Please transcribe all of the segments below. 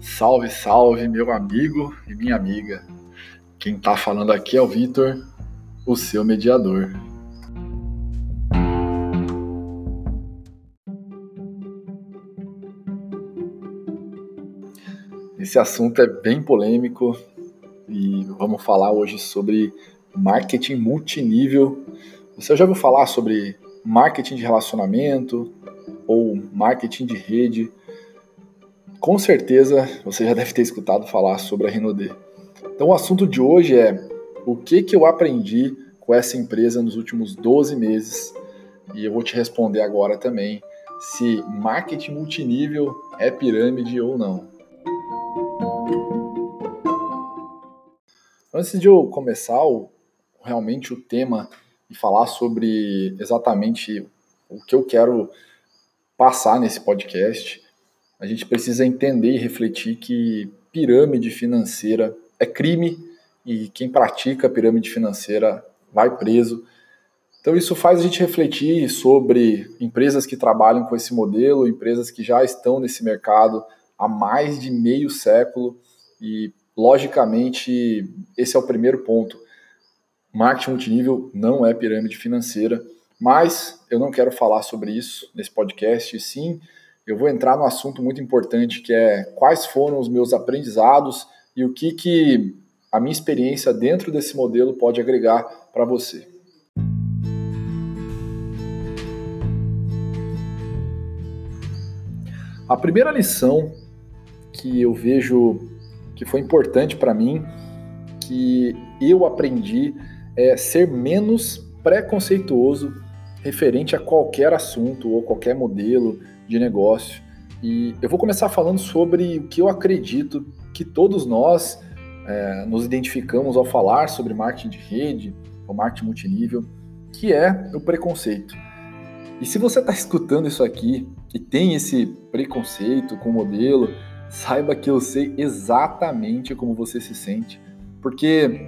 Salve, salve, meu amigo e minha amiga. Quem tá falando aqui é o Vitor, o seu mediador. Esse assunto é bem polêmico e vamos falar hoje sobre marketing multinível. Você já ouviu falar sobre marketing de relacionamento ou marketing de rede? Com certeza você já deve ter escutado falar sobre a Renaudet. Então o assunto de hoje é o que, que eu aprendi com essa empresa nos últimos 12 meses e eu vou te responder agora também se marketing multinível é pirâmide ou não. Antes de eu começar o, realmente o tema e falar sobre exatamente o que eu quero passar nesse podcast, a gente precisa entender e refletir que pirâmide financeira é crime e quem pratica pirâmide financeira vai preso. Então isso faz a gente refletir sobre empresas que trabalham com esse modelo, empresas que já estão nesse mercado há mais de meio século e logicamente esse é o primeiro ponto. Marketing multinível não é pirâmide financeira, mas eu não quero falar sobre isso nesse podcast, sim eu vou entrar no assunto muito importante que é quais foram os meus aprendizados e o que, que a minha experiência dentro desse modelo pode agregar para você. A primeira lição que eu vejo que foi importante para mim, que eu aprendi, é ser menos preconceituoso referente a qualquer assunto ou qualquer modelo de negócio. E eu vou começar falando sobre o que eu acredito que todos nós é, nos identificamos ao falar sobre marketing de rede, ou marketing multinível, que é o preconceito. E se você está escutando isso aqui e tem esse preconceito com o modelo, saiba que eu sei exatamente como você se sente, porque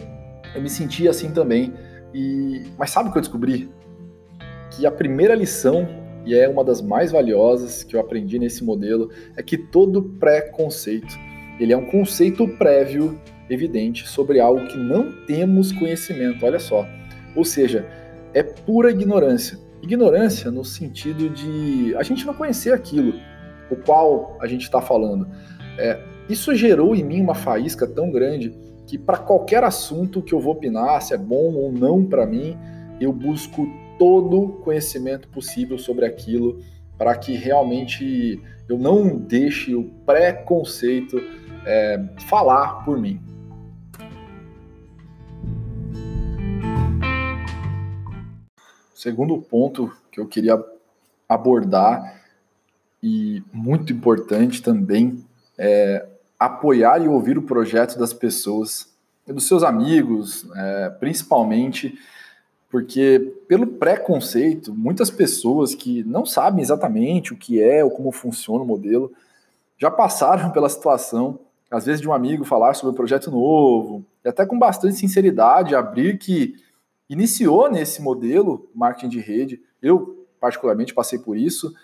eu me senti assim também. E mas sabe o que eu descobri? Que a primeira lição e é uma das mais valiosas que eu aprendi nesse modelo, é que todo preconceito, ele é um conceito prévio evidente sobre algo que não temos conhecimento, olha só. Ou seja, é pura ignorância. Ignorância no sentido de a gente não conhecer aquilo, o qual a gente está falando. É, isso gerou em mim uma faísca tão grande que para qualquer assunto que eu vou opinar, se é bom ou não para mim, eu busco todo conhecimento possível sobre aquilo para que realmente eu não deixe o preconceito é, falar por mim. Segundo ponto que eu queria abordar e muito importante também é apoiar e ouvir o projeto das pessoas, dos seus amigos, é, principalmente porque pelo preconceito, muitas pessoas que não sabem exatamente o que é ou como funciona o modelo já passaram pela situação, às vezes de um amigo falar sobre um projeto novo, e até com bastante sinceridade abrir que iniciou nesse modelo marketing de rede. Eu particularmente passei por isso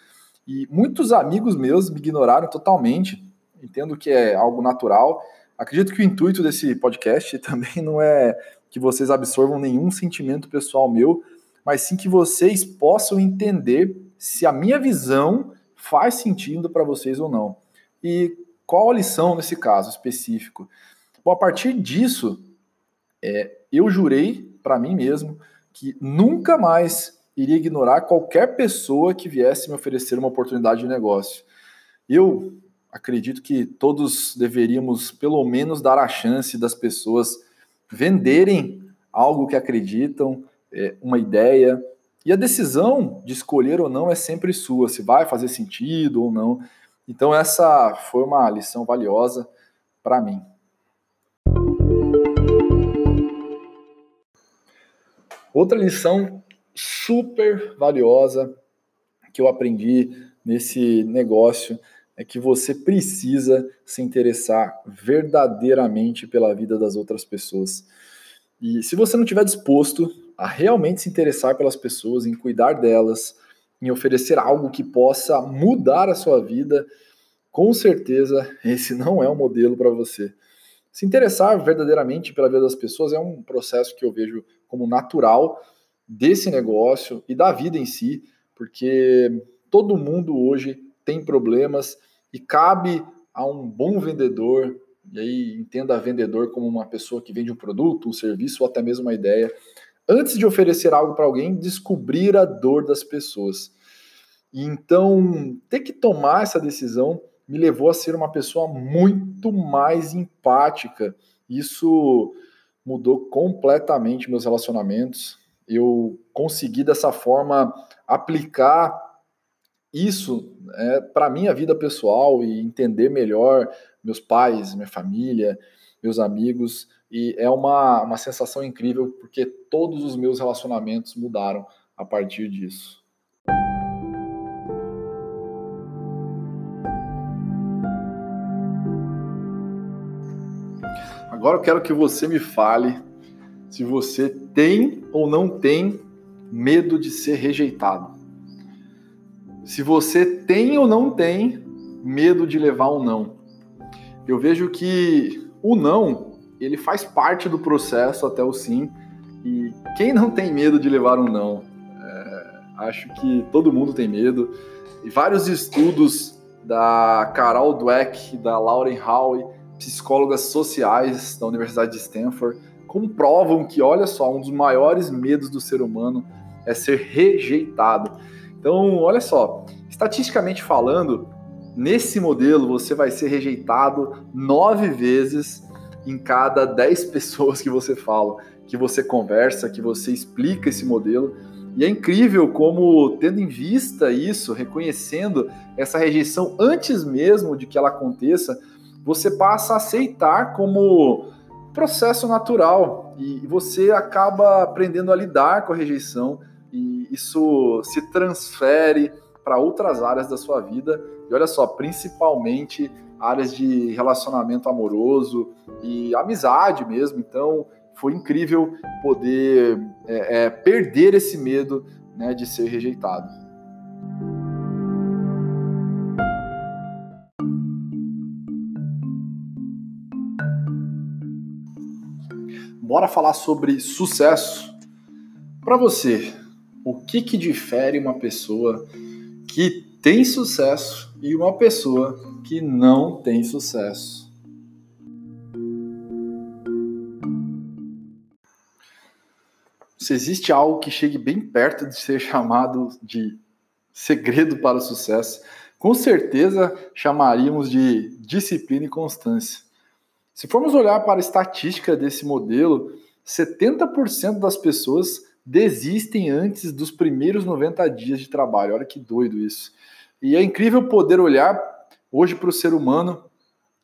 e muitos amigos meus me ignoraram totalmente. Entendo que é algo natural. Acredito que o intuito desse podcast também não é que vocês absorvam nenhum sentimento pessoal meu, mas sim que vocês possam entender se a minha visão faz sentido para vocês ou não. E qual a lição nesse caso específico? Bom, a partir disso, é, eu jurei para mim mesmo que nunca mais iria ignorar qualquer pessoa que viesse me oferecer uma oportunidade de negócio. Eu acredito que todos deveríamos, pelo menos, dar a chance das pessoas venderem algo que acreditam, é, uma ideia. E a decisão de escolher ou não é sempre sua, se vai fazer sentido ou não. Então, essa foi uma lição valiosa para mim. Outra lição super valiosa que eu aprendi nesse negócio é que você precisa se interessar verdadeiramente pela vida das outras pessoas. E se você não estiver disposto a realmente se interessar pelas pessoas, em cuidar delas, em oferecer algo que possa mudar a sua vida, com certeza esse não é um modelo para você. Se interessar verdadeiramente pela vida das pessoas é um processo que eu vejo como natural desse negócio e da vida em si, porque todo mundo hoje tem problemas e cabe a um bom vendedor, e aí entenda vendedor como uma pessoa que vende um produto, um serviço ou até mesmo uma ideia, antes de oferecer algo para alguém, descobrir a dor das pessoas. E então, ter que tomar essa decisão me levou a ser uma pessoa muito mais empática. Isso mudou completamente meus relacionamentos. Eu consegui dessa forma aplicar isso é, para minha vida pessoal e entender melhor meus pais, minha família, meus amigos. E é uma, uma sensação incrível porque todos os meus relacionamentos mudaram a partir disso. Agora eu quero que você me fale se você tem ou não tem medo de ser rejeitado. Se você tem ou não tem medo de levar um não. Eu vejo que o não, ele faz parte do processo até o sim. E quem não tem medo de levar um não? É, acho que todo mundo tem medo. E vários estudos da Carol Dweck, da Lauren Howe, psicólogas sociais da Universidade de Stanford, comprovam que, olha só, um dos maiores medos do ser humano é ser rejeitado. Então, olha só, estatisticamente falando, nesse modelo você vai ser rejeitado nove vezes em cada dez pessoas que você fala, que você conversa, que você explica esse modelo. E é incrível como, tendo em vista isso, reconhecendo essa rejeição antes mesmo de que ela aconteça, você passa a aceitar como processo natural e você acaba aprendendo a lidar com a rejeição e isso se transfere para outras áreas da sua vida. E olha só, principalmente áreas de relacionamento amoroso e amizade mesmo. Então, foi incrível poder é, é, perder esse medo né, de ser rejeitado. bora falar sobre sucesso. Para você, o que, que difere uma pessoa que tem sucesso e uma pessoa que não tem sucesso? Se existe algo que chegue bem perto de ser chamado de segredo para o sucesso, com certeza chamaríamos de disciplina e constância. Se formos olhar para a estatística desse modelo, 70% das pessoas desistem antes dos primeiros 90 dias de trabalho. Olha que doido isso. E é incrível poder olhar hoje para o ser humano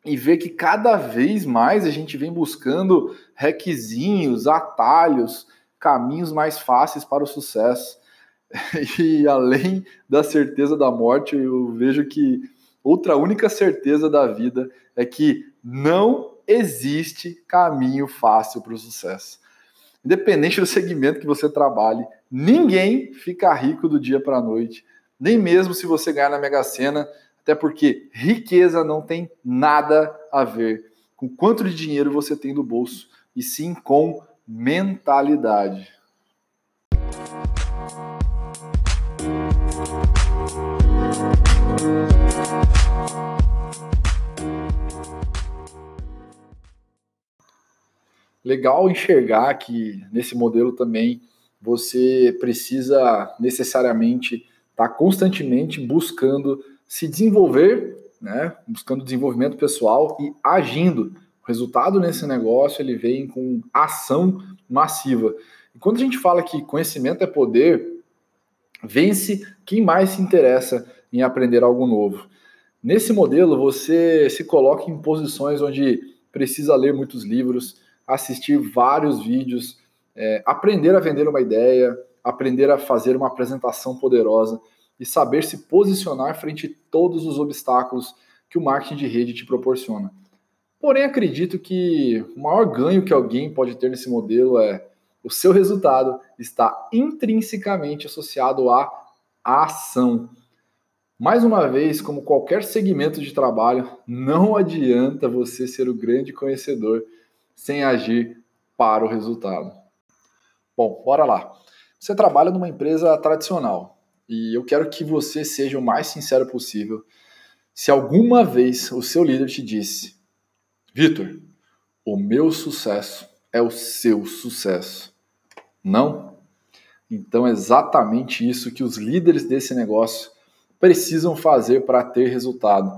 e ver que cada vez mais a gente vem buscando requisinhos, atalhos, caminhos mais fáceis para o sucesso. E além da certeza da morte, eu vejo que outra única certeza da vida é que não existe caminho fácil para o sucesso. Independente do segmento que você trabalhe, ninguém fica rico do dia para a noite, nem mesmo se você ganhar na Mega Sena, até porque riqueza não tem nada a ver com quanto de dinheiro você tem no bolso, e sim com mentalidade. Legal enxergar que nesse modelo também você precisa necessariamente estar tá constantemente buscando se desenvolver, né? buscando desenvolvimento pessoal e agindo. O resultado nesse negócio ele vem com ação massiva. E quando a gente fala que conhecimento é poder, vence quem mais se interessa em aprender algo novo. Nesse modelo, você se coloca em posições onde precisa ler muitos livros, assistir vários vídeos, é, aprender a vender uma ideia, aprender a fazer uma apresentação poderosa e saber se posicionar frente a todos os obstáculos que o marketing de rede te proporciona. Porém, acredito que o maior ganho que alguém pode ter nesse modelo é o seu resultado está intrinsecamente associado à ação. Mais uma vez, como qualquer segmento de trabalho, não adianta você ser o grande conhecedor sem agir para o resultado. Bom, bora lá. Você trabalha numa empresa tradicional e eu quero que você seja o mais sincero possível. Se alguma vez o seu líder te disse, Vitor, o meu sucesso é o seu sucesso. Não? Então é exatamente isso que os líderes desse negócio precisam fazer para ter resultado.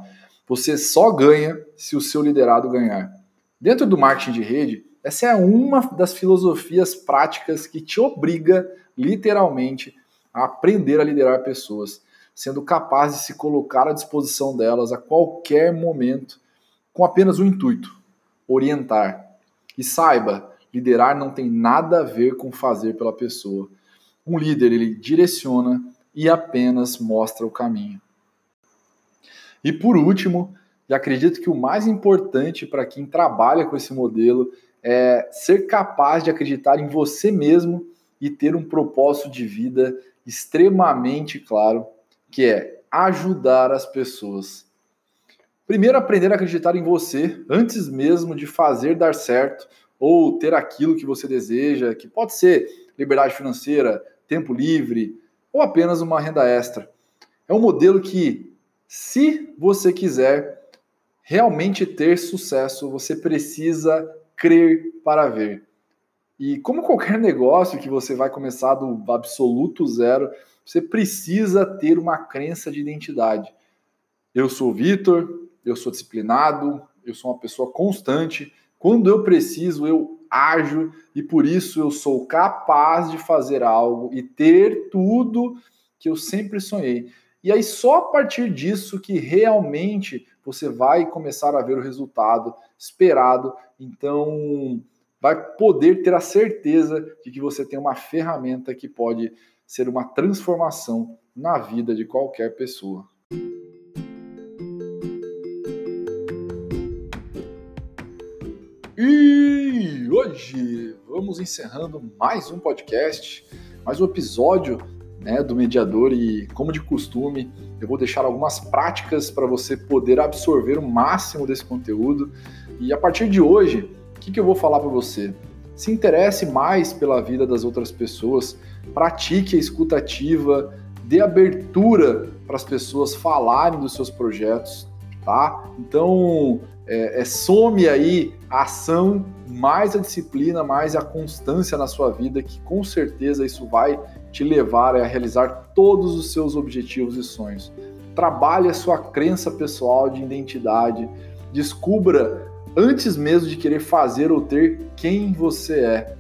Você só ganha se o seu liderado ganhar. Dentro do marketing de rede, essa é uma das filosofias práticas que te obriga, literalmente, a aprender a liderar pessoas, sendo capaz de se colocar à disposição delas a qualquer momento, com apenas um intuito: orientar. E saiba, liderar não tem nada a ver com fazer pela pessoa. Um líder, ele direciona, e apenas mostra o caminho. E por último, e acredito que o mais importante para quem trabalha com esse modelo é ser capaz de acreditar em você mesmo e ter um propósito de vida extremamente claro, que é ajudar as pessoas. Primeiro, aprender a acreditar em você antes mesmo de fazer dar certo ou ter aquilo que você deseja, que pode ser liberdade financeira, tempo livre, ou apenas uma renda extra. É um modelo que, se você quiser realmente ter sucesso, você precisa crer para ver. E como qualquer negócio que você vai começar do absoluto zero, você precisa ter uma crença de identidade. Eu sou Vitor, eu sou disciplinado, eu sou uma pessoa constante. Quando eu preciso, eu ajo e por isso eu sou capaz de fazer algo e ter tudo que eu sempre sonhei. E aí só a partir disso que realmente você vai começar a ver o resultado esperado. Então, vai poder ter a certeza de que você tem uma ferramenta que pode ser uma transformação na vida de qualquer pessoa. E hoje vamos encerrando mais um podcast, mais um episódio né, do mediador e, como de costume, eu vou deixar algumas práticas para você poder absorver o máximo desse conteúdo. E a partir de hoje, o que, que eu vou falar para você? Se interesse mais pela vida das outras pessoas, pratique a escutativa, dê abertura para as pessoas falarem dos seus projetos, tá? Então, é, é, some aí a ação, mais a disciplina, mais a constância na sua vida, que com certeza isso vai te levar a realizar todos os seus objetivos e sonhos. Trabalhe a sua crença pessoal de identidade, descubra antes mesmo de querer fazer ou ter quem você é.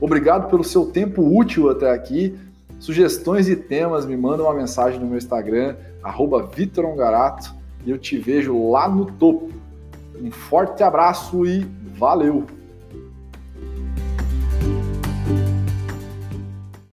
Obrigado pelo seu tempo útil até aqui. Sugestões e temas, me manda uma mensagem no meu Instagram, arroba e eu te vejo lá no topo. Um forte abraço e valeu!